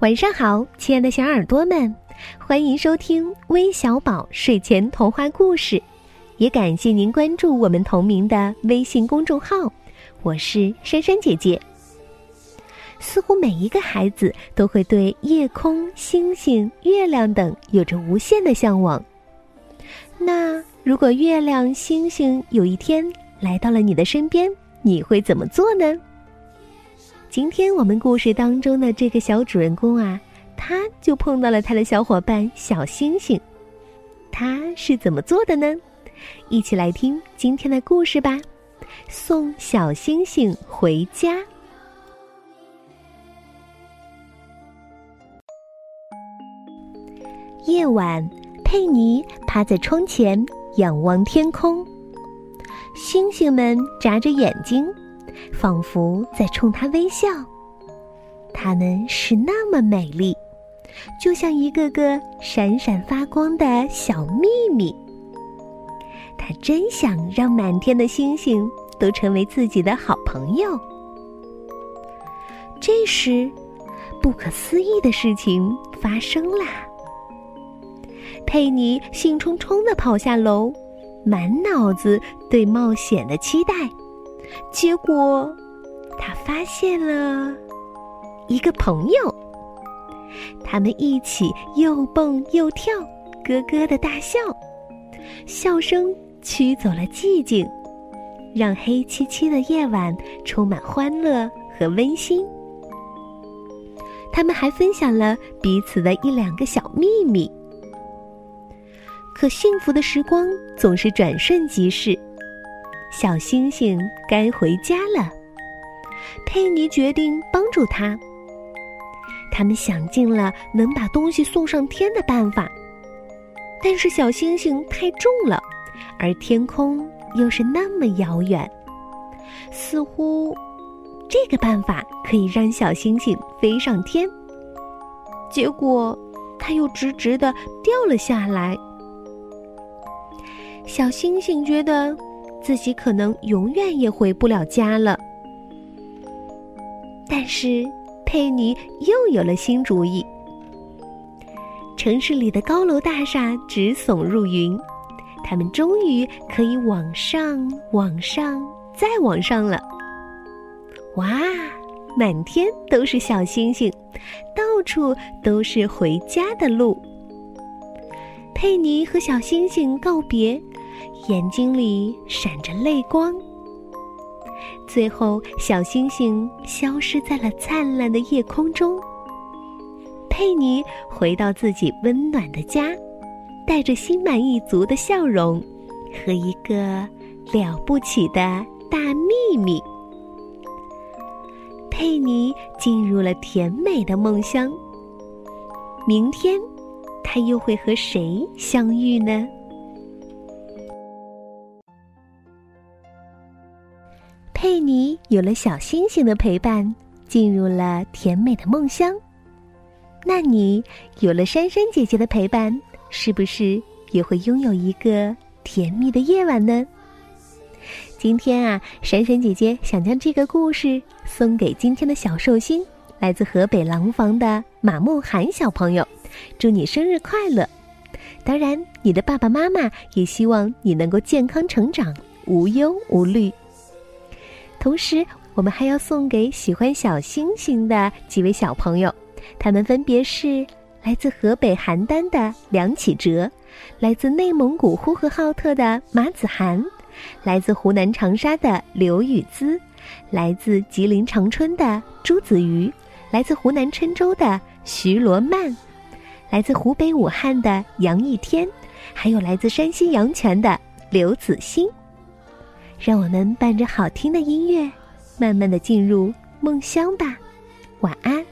晚上好，亲爱的小耳朵们，欢迎收听微小宝睡前童话故事，也感谢您关注我们同名的微信公众号。我是珊珊姐姐。似乎每一个孩子都会对夜空、星星、月亮等有着无限的向往。那如果月亮、星星有一天来到了你的身边，你会怎么做呢？今天我们故事当中的这个小主人公啊，他就碰到了他的小伙伴小星星，他是怎么做的呢？一起来听今天的故事吧。送小星星回家。夜晚，佩妮趴在窗前仰望天空，星星们眨着眼睛。仿佛在冲他微笑，他们是那么美丽，就像一个个闪闪发光的小秘密。他真想让满天的星星都成为自己的好朋友。这时，不可思议的事情发生啦！佩妮兴冲冲的跑下楼，满脑子对冒险的期待。结果，他发现了一个朋友。他们一起又蹦又跳，咯咯的大笑，笑声驱走了寂静，让黑漆漆的夜晚充满欢乐和温馨。他们还分享了彼此的一两个小秘密。可幸福的时光总是转瞬即逝。小星星该回家了，佩妮决定帮助他。他们想尽了能把东西送上天的办法，但是小星星太重了，而天空又是那么遥远，似乎这个办法可以让小星星飞上天。结果，它又直直的掉了下来。小星星觉得。自己可能永远也回不了家了，但是佩妮又有了新主意。城市里的高楼大厦直耸入云，他们终于可以往上、往上、再往上了。哇，满天都是小星星，到处都是回家的路。佩妮和小星星告别。眼睛里闪着泪光，最后小星星消失在了灿烂的夜空中。佩妮回到自己温暖的家，带着心满意足的笑容和一个了不起的大秘密。佩妮进入了甜美的梦乡。明天，她又会和谁相遇呢？佩妮有了小星星的陪伴，进入了甜美的梦乡。那你有了珊珊姐姐的陪伴，是不是也会拥有一个甜蜜的夜晚呢？今天啊，珊珊姐姐想将这个故事送给今天的小寿星，来自河北廊坊的马梦涵小朋友，祝你生日快乐！当然，你的爸爸妈妈也希望你能够健康成长，无忧无虑。同时，我们还要送给喜欢小星星的几位小朋友，他们分别是来自河北邯郸的梁启哲，来自内蒙古呼和浩特的马子涵，来自湖南长沙的刘雨姿，来自吉林长春的朱子瑜，来自湖南郴州的徐罗曼，来自湖北武汉的杨一天，还有来自山西阳泉的刘子欣。让我们伴着好听的音乐，慢慢的进入梦乡吧。晚安。